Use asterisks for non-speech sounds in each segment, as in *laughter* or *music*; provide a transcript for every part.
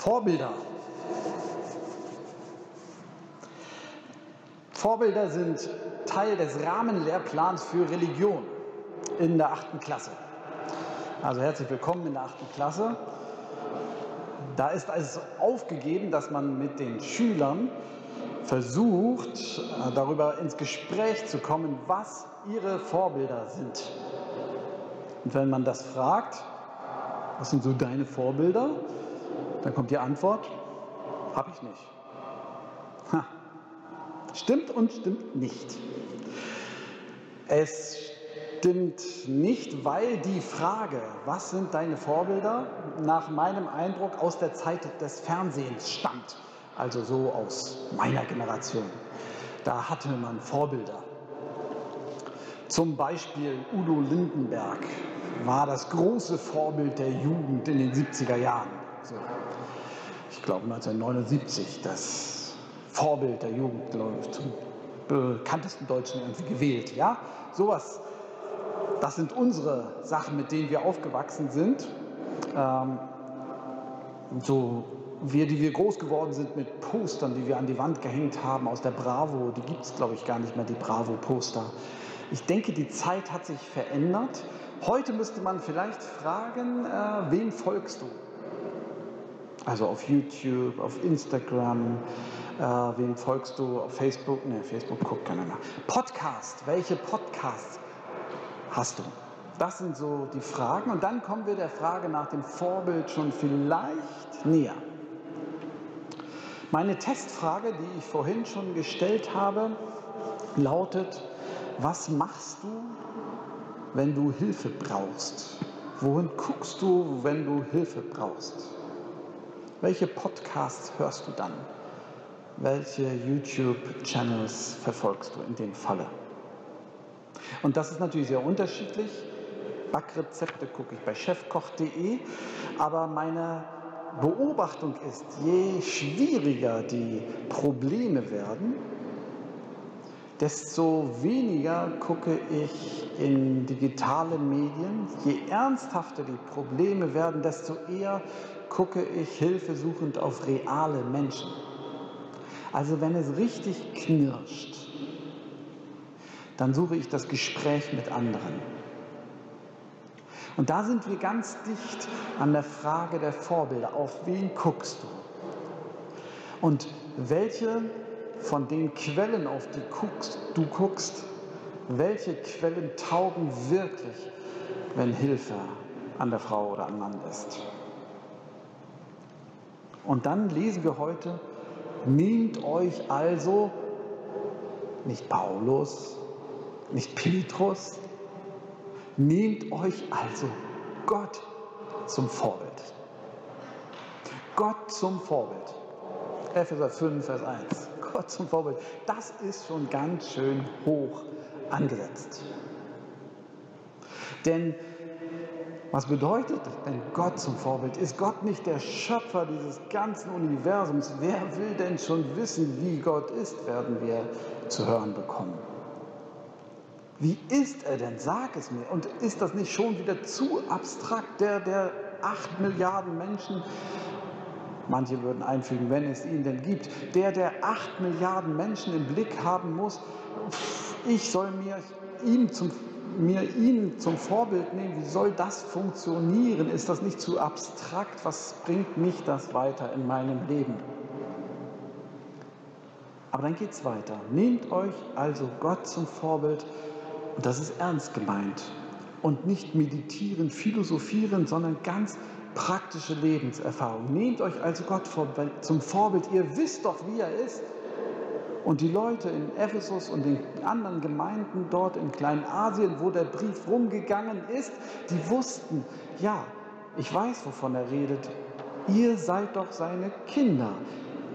Vorbilder. Vorbilder sind Teil des Rahmenlehrplans für Religion in der achten Klasse. Also herzlich willkommen in der achten Klasse. Da ist es aufgegeben, dass man mit den Schülern versucht, darüber ins Gespräch zu kommen, was ihre Vorbilder sind. Und wenn man das fragt, was sind so deine Vorbilder, dann kommt die Antwort, habe ich nicht. Ha. Stimmt und stimmt nicht. Es stimmt nicht, weil die Frage, was sind deine Vorbilder, nach meinem Eindruck aus der Zeit des Fernsehens stammt. Also so aus meiner Generation. Da hatte man Vorbilder. Zum Beispiel Udo Lindenberg war das große Vorbild der Jugend in den 70er Jahren. So. Ich glaube 1979 das Vorbild der Jugend, zum bekanntesten Deutschen irgendwie gewählt. Ja, sowas. Das sind unsere Sachen, mit denen wir aufgewachsen sind. Ähm, so wir, die wir groß geworden sind mit Postern, die wir an die Wand gehängt haben aus der Bravo, die gibt es, glaube ich, gar nicht mehr, die Bravo-Poster. Ich denke, die Zeit hat sich verändert. Heute müsste man vielleicht fragen, äh, wem folgst du? Also auf YouTube, auf Instagram, äh, wem folgst du auf Facebook? Ne, Facebook guckt keiner mehr. Podcast, welche Podcasts hast du? Das sind so die Fragen. Und dann kommen wir der Frage nach dem Vorbild schon vielleicht näher. Meine Testfrage, die ich vorhin schon gestellt habe, lautet, was machst du, wenn du Hilfe brauchst? Wohin guckst du, wenn du Hilfe brauchst? Welche Podcasts hörst du dann? Welche YouTube-Channels verfolgst du in dem Falle? Und das ist natürlich sehr unterschiedlich. Backrezepte gucke ich bei chefkoch.de, aber meine Beobachtung ist, je schwieriger die Probleme werden, desto weniger gucke ich in digitale Medien. Je ernsthafter die Probleme werden, desto eher gucke ich hilfesuchend auf reale Menschen. Also wenn es richtig knirscht, dann suche ich das Gespräch mit anderen. Und da sind wir ganz dicht an der Frage der Vorbilder. Auf wen guckst du? Und welche von den Quellen, auf die guckst, du guckst, welche Quellen taugen wirklich, wenn Hilfe an der Frau oder am Mann ist? Und dann lesen wir heute, nehmt euch also nicht Paulus, nicht Petrus, Nehmt euch also Gott zum Vorbild. Gott zum Vorbild. Epheser 5, Vers 1. Gott zum Vorbild. Das ist schon ganz schön hoch angesetzt. Denn was bedeutet denn Gott zum Vorbild? Ist Gott nicht der Schöpfer dieses ganzen Universums? Wer will denn schon wissen, wie Gott ist, werden wir zu hören bekommen. Wie ist er denn? Sag es mir. Und ist das nicht schon wieder zu abstrakt, der, der acht Milliarden Menschen, manche würden einfügen, wenn es ihn denn gibt, der, der acht Milliarden Menschen im Blick haben muss, ich soll mir ihn zum, mir ihn zum Vorbild nehmen. Wie soll das funktionieren? Ist das nicht zu abstrakt? Was bringt mich das weiter in meinem Leben? Aber dann geht es weiter. Nehmt euch also Gott zum Vorbild und das ist ernst gemeint. Und nicht meditieren, philosophieren, sondern ganz praktische Lebenserfahrung. Nehmt euch also Gott zum Vorbild. Ihr wisst doch, wie er ist. Und die Leute in Ephesus und den anderen Gemeinden dort in Kleinasien, wo der Brief rumgegangen ist, die wussten, ja, ich weiß, wovon er redet. Ihr seid doch seine Kinder,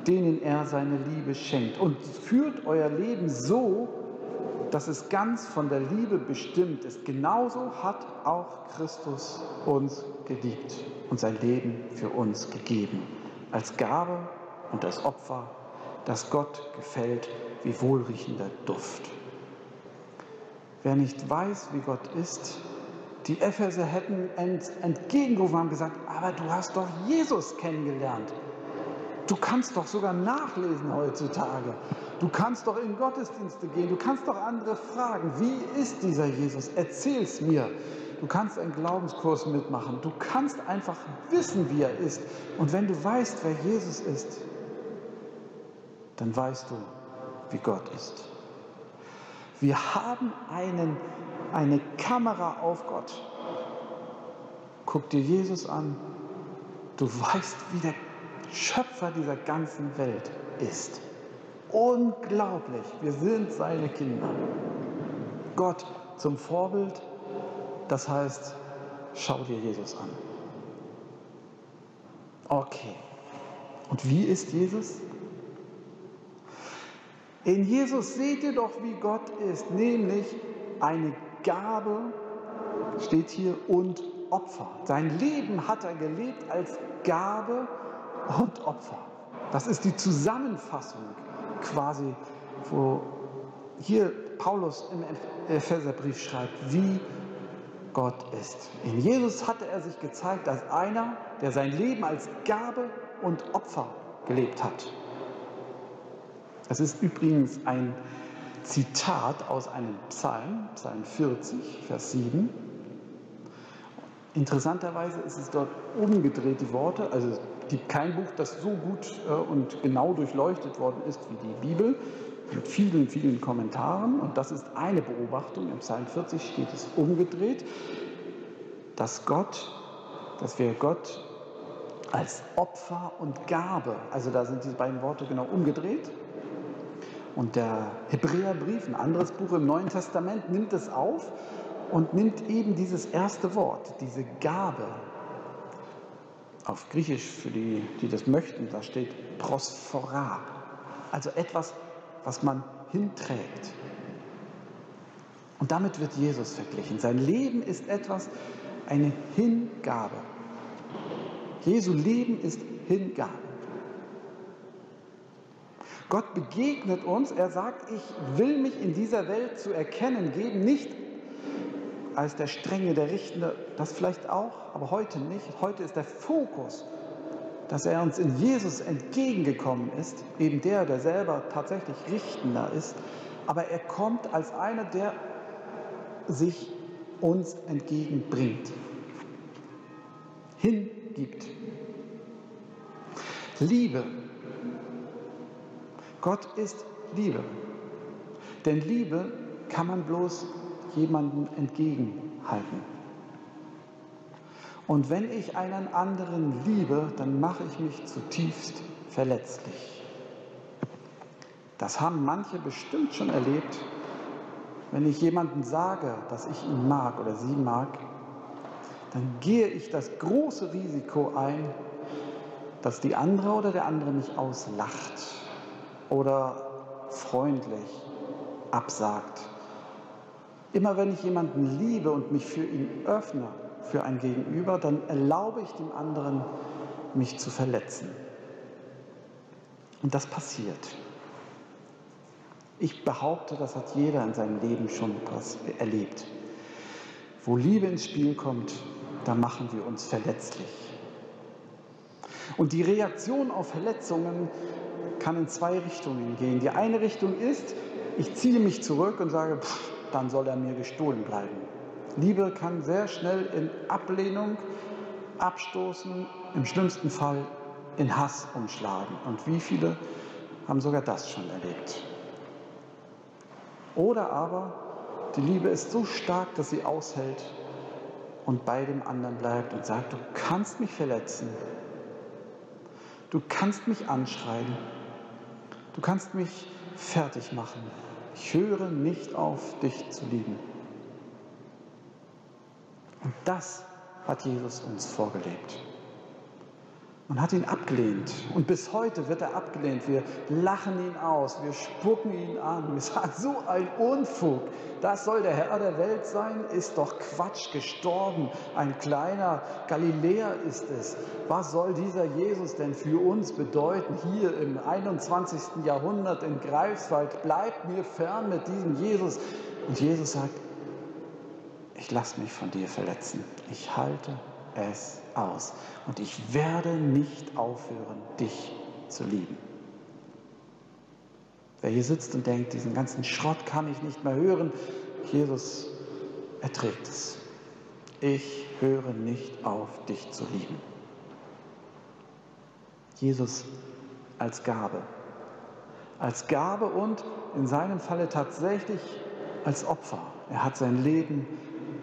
denen er seine Liebe schenkt. Und führt euer Leben so, dass es ganz von der Liebe bestimmt ist. Genauso hat auch Christus uns geliebt und sein Leben für uns gegeben. Als Gabe und als Opfer, das Gott gefällt wie wohlriechender Duft. Wer nicht weiß, wie Gott ist, die Epheser hätten entgegengerufen und gesagt, aber du hast doch Jesus kennengelernt. Du kannst doch sogar nachlesen heutzutage. Du kannst doch in Gottesdienste gehen. Du kannst doch andere fragen. Wie ist dieser Jesus? Erzähl's mir. Du kannst einen Glaubenskurs mitmachen. Du kannst einfach wissen, wie er ist. Und wenn du weißt, wer Jesus ist, dann weißt du, wie Gott ist. Wir haben einen, eine Kamera auf Gott. Guck dir Jesus an. Du weißt, wie der Schöpfer dieser ganzen Welt ist. Unglaublich. Wir sind seine Kinder. Gott zum Vorbild, das heißt, schau dir Jesus an. Okay. Und wie ist Jesus? In Jesus seht ihr doch, wie Gott ist, nämlich eine Gabe, steht hier, und Opfer. Sein Leben hat er gelebt als Gabe und Opfer. Das ist die Zusammenfassung quasi, wo hier Paulus im Epheserbrief schreibt, wie Gott ist. In Jesus hatte er sich gezeigt als einer, der sein Leben als Gabe und Opfer gelebt hat. Es ist übrigens ein Zitat aus einem Psalm, Psalm 40, Vers 7. Interessanterweise ist es dort umgedreht, die Worte. Also es gibt kein Buch, das so gut äh, und genau durchleuchtet worden ist wie die Bibel, mit vielen, vielen Kommentaren. Und das ist eine Beobachtung. Im Psalm 40 steht es umgedreht, dass Gott, dass wir Gott als Opfer und Gabe, also da sind diese beiden Worte genau umgedreht, und der Hebräerbrief, ein anderes Buch im Neuen Testament, nimmt es auf und nimmt eben dieses erste Wort, diese Gabe. Auf Griechisch, für die, die das möchten, da steht prosphora. Also etwas, was man hinträgt. Und damit wird Jesus verglichen. Sein Leben ist etwas, eine Hingabe. Jesu Leben ist Hingabe. Gott begegnet uns, er sagt, ich will mich in dieser Welt zu erkennen geben, nicht als der Strenge, der Richtende, das vielleicht auch, aber heute nicht. Heute ist der Fokus, dass er uns in Jesus entgegengekommen ist, eben der, der selber tatsächlich Richtender ist, aber er kommt als einer, der sich uns entgegenbringt, hingibt. Liebe Gott ist Liebe. Denn Liebe kann man bloß jemandem entgegenhalten. Und wenn ich einen anderen liebe, dann mache ich mich zutiefst verletzlich. Das haben manche bestimmt schon erlebt. Wenn ich jemandem sage, dass ich ihn mag oder sie mag, dann gehe ich das große Risiko ein, dass die andere oder der andere mich auslacht oder freundlich absagt. Immer wenn ich jemanden liebe und mich für ihn öffne, für ein Gegenüber, dann erlaube ich dem anderen, mich zu verletzen. Und das passiert. Ich behaupte, das hat jeder in seinem Leben schon erlebt. Wo Liebe ins Spiel kommt, da machen wir uns verletzlich. Und die Reaktion auf Verletzungen kann in zwei Richtungen gehen. Die eine Richtung ist, ich ziehe mich zurück und sage, pff, dann soll er mir gestohlen bleiben. Liebe kann sehr schnell in Ablehnung, Abstoßen, im schlimmsten Fall in Hass umschlagen. Und wie viele haben sogar das schon erlebt? Oder aber die Liebe ist so stark, dass sie aushält und bei dem anderen bleibt und sagt, du kannst mich verletzen, du kannst mich anschreien, Du kannst mich fertig machen. Ich höre nicht auf, dich zu lieben. Und das hat Jesus uns vorgelebt. Man hat ihn abgelehnt und bis heute wird er abgelehnt. Wir lachen ihn aus, wir spucken ihn an. Wir sagen, so ein Unfug. Das soll der Herr der Welt sein? Ist doch Quatsch, gestorben. Ein kleiner Galiläer ist es. Was soll dieser Jesus denn für uns bedeuten hier im 21. Jahrhundert in Greifswald? Bleibt mir fern mit diesem Jesus. Und Jesus sagt, ich lasse mich von dir verletzen. Ich halte es aus. Und ich werde nicht aufhören, dich zu lieben. Wer hier sitzt und denkt, diesen ganzen Schrott kann ich nicht mehr hören, Jesus erträgt es. Ich höre nicht auf, dich zu lieben. Jesus als Gabe. Als Gabe und in seinem Falle tatsächlich als Opfer. Er hat sein Leben,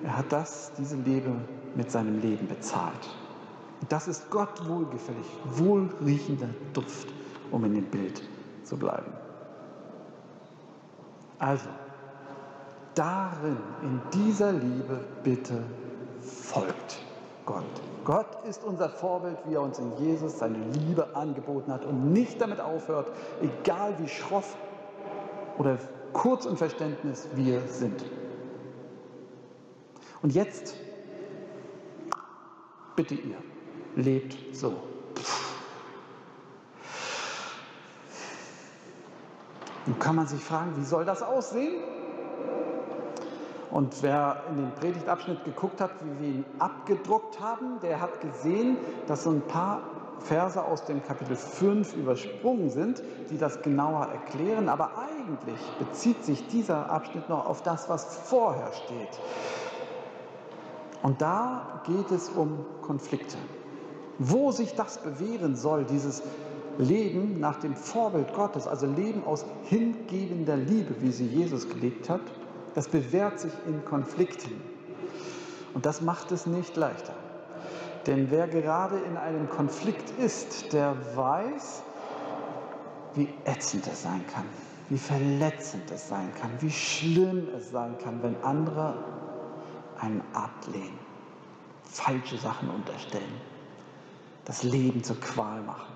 er hat das, diese Liebe mit seinem Leben bezahlt. Das ist Gott wohlgefällig, wohlriechender Duft, um in dem Bild zu bleiben. Also, darin, in dieser Liebe bitte folgt Gott. Gott ist unser Vorbild, wie er uns in Jesus seine Liebe angeboten hat und nicht damit aufhört, egal wie schroff oder kurz im Verständnis wir sind. Und jetzt bitte ihr, lebt so. Nun kann man sich fragen, wie soll das aussehen? Und wer in den Predigtabschnitt geguckt hat, wie wir ihn abgedruckt haben, der hat gesehen, dass so ein paar Verse aus dem Kapitel 5 übersprungen sind, die das genauer erklären. Aber eigentlich bezieht sich dieser Abschnitt noch auf das, was vorher steht. Und da geht es um Konflikte. Wo sich das bewähren soll, dieses Leben nach dem Vorbild Gottes, also Leben aus hingebender Liebe, wie sie Jesus gelebt hat, das bewährt sich in Konflikten. Und das macht es nicht leichter. Denn wer gerade in einem Konflikt ist, der weiß, wie ätzend es sein kann, wie verletzend es sein kann, wie schlimm es sein kann, wenn andere einen ablehnen, falsche Sachen unterstellen, das Leben zur Qual machen.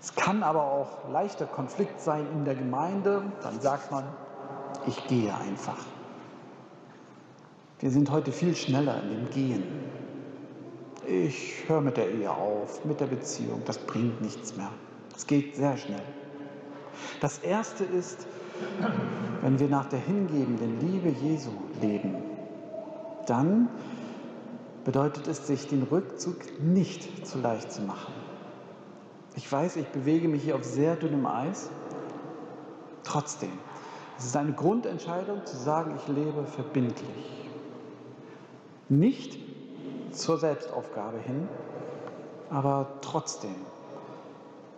Es kann aber auch leichter Konflikt sein in der Gemeinde. Dann sagt man, ich gehe einfach. Wir sind heute viel schneller in dem Gehen. Ich höre mit der Ehe auf, mit der Beziehung. Das bringt nichts mehr. Es geht sehr schnell. Das Erste ist, wenn wir nach der hingebenden Liebe Jesu leben, dann bedeutet es, sich den Rückzug nicht zu leicht zu machen. Ich weiß, ich bewege mich hier auf sehr dünnem Eis. Trotzdem, es ist eine Grundentscheidung zu sagen, ich lebe verbindlich. Nicht zur Selbstaufgabe hin, aber trotzdem.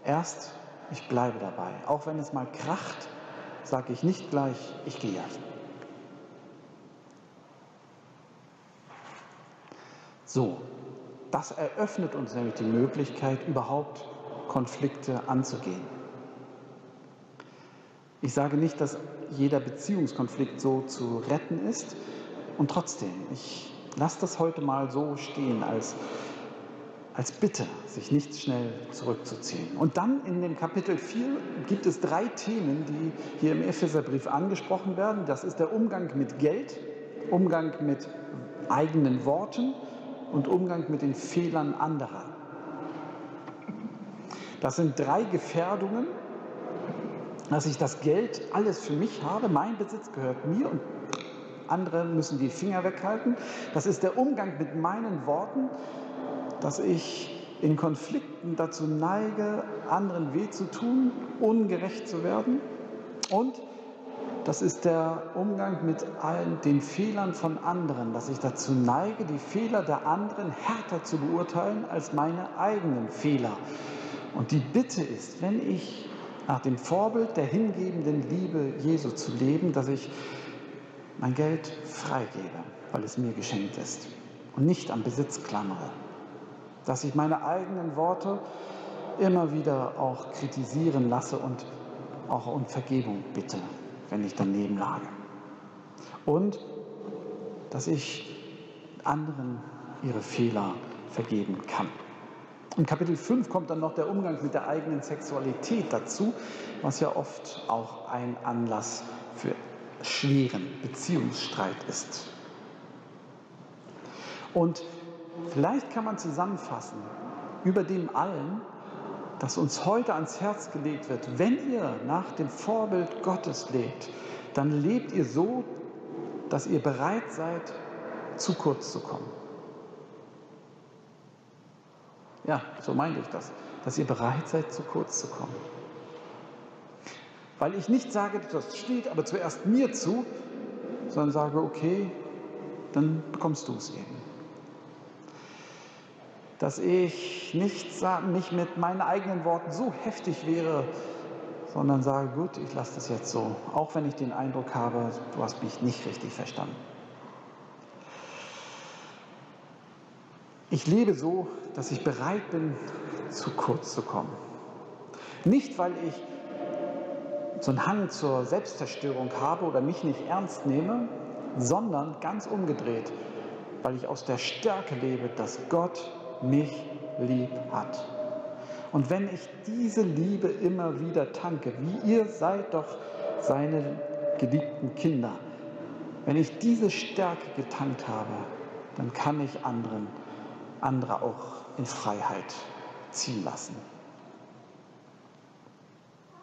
Erst, ich bleibe dabei. Auch wenn es mal kracht, sage ich nicht gleich, ich gehe. So, das eröffnet uns nämlich die Möglichkeit, überhaupt Konflikte anzugehen. Ich sage nicht, dass jeder Beziehungskonflikt so zu retten ist. Und trotzdem, ich lasse das heute mal so stehen als, als Bitte, sich nicht schnell zurückzuziehen. Und dann in dem Kapitel 4 gibt es drei Themen, die hier im Epheserbrief angesprochen werden. Das ist der Umgang mit Geld, Umgang mit eigenen Worten und Umgang mit den Fehlern anderer. Das sind drei Gefährdungen, dass ich das Geld alles für mich habe, mein Besitz gehört mir und andere müssen die Finger weghalten. Das ist der Umgang mit meinen Worten, dass ich in Konflikten dazu neige, anderen weh zu tun, ungerecht zu werden. Und das ist der Umgang mit allen den Fehlern von anderen, dass ich dazu neige, die Fehler der anderen härter zu beurteilen als meine eigenen Fehler. Und die Bitte ist, wenn ich nach dem Vorbild der hingebenden Liebe Jesu zu leben, dass ich mein Geld freigebe, weil es mir geschenkt ist und nicht am Besitz klammere. Dass ich meine eigenen Worte immer wieder auch kritisieren lasse und auch um Vergebung bitte, wenn ich daneben lage. Und dass ich anderen ihre Fehler vergeben kann. Im Kapitel 5 kommt dann noch der Umgang mit der eigenen Sexualität dazu, was ja oft auch ein Anlass für schweren Beziehungsstreit ist. Und vielleicht kann man zusammenfassen, über dem allen, dass uns heute ans Herz gelegt wird, wenn ihr nach dem Vorbild Gottes lebt, dann lebt ihr so, dass ihr bereit seid, zu kurz zu kommen. Ja, so meinte ich das. Dass ihr bereit seid, zu kurz zu kommen. Weil ich nicht sage, das steht aber zuerst mir zu, sondern sage, okay, dann bekommst du es eben. Dass ich nicht, nicht mit meinen eigenen Worten so heftig wäre, sondern sage, gut, ich lasse das jetzt so, auch wenn ich den Eindruck habe, du hast mich nicht richtig verstanden. Ich lebe so, dass ich bereit bin, zu kurz zu kommen. Nicht, weil ich so einen Hang zur Selbstzerstörung habe oder mich nicht ernst nehme, sondern ganz umgedreht, weil ich aus der Stärke lebe, dass Gott mich lieb hat. Und wenn ich diese Liebe immer wieder tanke, wie ihr seid doch seine geliebten Kinder, wenn ich diese Stärke getankt habe, dann kann ich anderen, andere auch in Freiheit ziehen lassen.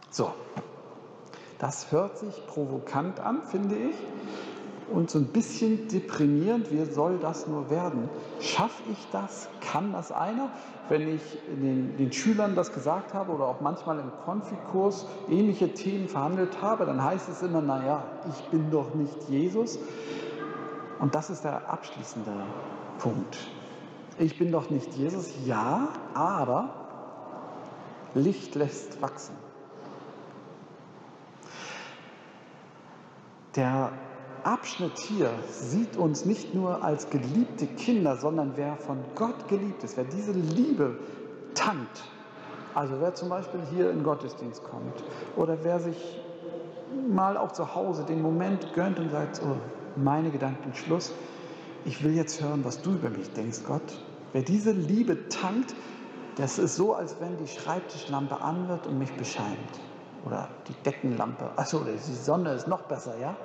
So, das hört sich provokant an, finde ich und so ein bisschen deprimierend, wie soll das nur werden? Schaffe ich das? Kann das einer? Wenn ich den, den Schülern das gesagt habe oder auch manchmal im Konfikurs ähnliche Themen verhandelt habe, dann heißt es immer, naja, ich bin doch nicht Jesus. Und das ist der abschließende Punkt. Ich bin doch nicht Jesus, ja, aber Licht lässt wachsen. Der Abschnitt hier sieht uns nicht nur als geliebte Kinder, sondern wer von Gott geliebt ist, wer diese Liebe tankt, also wer zum Beispiel hier in Gottesdienst kommt oder wer sich mal auch zu Hause den Moment gönnt und sagt, oh, meine Gedanken Schluss, ich will jetzt hören, was du über mich denkst, Gott. Wer diese Liebe tankt, das ist so, als wenn die Schreibtischlampe an wird und mich bescheint. Oder die Deckenlampe, also die Sonne ist noch besser, ja?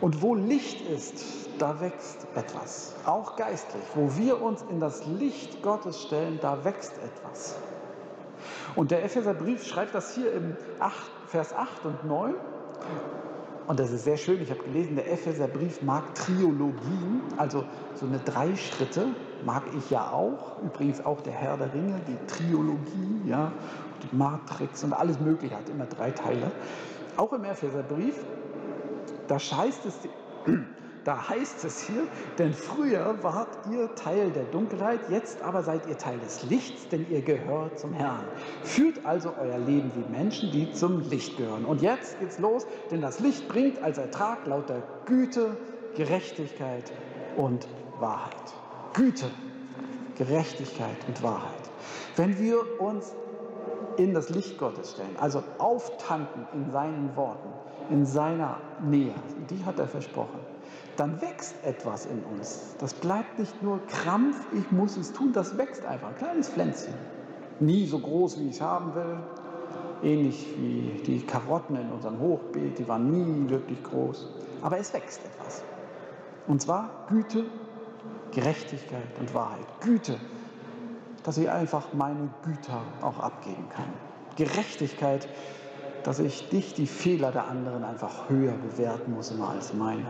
Und wo Licht ist, da wächst etwas, auch geistlich. Wo wir uns in das Licht Gottes stellen, da wächst etwas. Und der Epheserbrief schreibt das hier im 8, Vers 8 und 9. Und das ist sehr schön. Ich habe gelesen, der Epheserbrief mag Triologien, also so eine drei Schritte, mag ich ja auch. Übrigens auch der Herr der Ringe, die Triologie, ja, die Matrix und alles Mögliche hat immer drei Teile. Auch im Epheserbrief da heißt es, *clears throat* da heißt es hier, denn früher wart ihr Teil der Dunkelheit, jetzt aber seid ihr Teil des Lichts, denn ihr gehört zum Herrn. Führt also euer Leben wie Menschen, die zum Licht gehören. Und jetzt geht's los, denn das Licht bringt als Ertrag lauter Güte, Gerechtigkeit und Wahrheit. Güte, Gerechtigkeit und Wahrheit. Wenn wir uns in das Licht Gottes stellen, also auftanken in seinen Worten, in seiner Nähe, die hat er versprochen, dann wächst etwas in uns. Das bleibt nicht nur Krampf, ich muss es tun, das wächst einfach, ein kleines Pflänzchen. Nie so groß, wie ich es haben will, ähnlich wie die Karotten in unserem Hochbeet, die waren nie wirklich groß, aber es wächst etwas. Und zwar Güte, Gerechtigkeit und Wahrheit. Güte, dass ich einfach meine Güter auch abgeben kann. Gerechtigkeit, dass ich nicht die Fehler der anderen einfach höher bewerten muss immer als meine.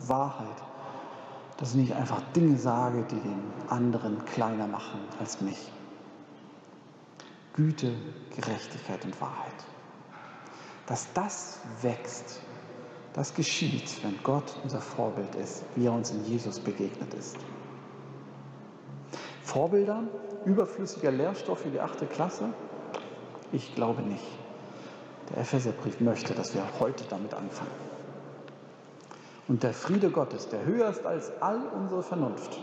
Wahrheit, dass ich nicht einfach Dinge sage, die den anderen kleiner machen als mich. Güte, Gerechtigkeit und Wahrheit. Dass das wächst, das geschieht, wenn Gott unser Vorbild ist, wie er uns in Jesus begegnet ist. Vorbilder, überflüssiger Lehrstoff für die achte Klasse? Ich glaube nicht. Der Epheserbrief möchte, dass wir heute damit anfangen. Und der Friede Gottes, der höher ist als all unsere Vernunft,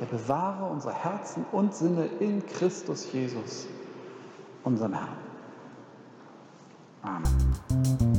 der bewahre unsere Herzen und Sinne in Christus Jesus, unserem Herrn. Amen.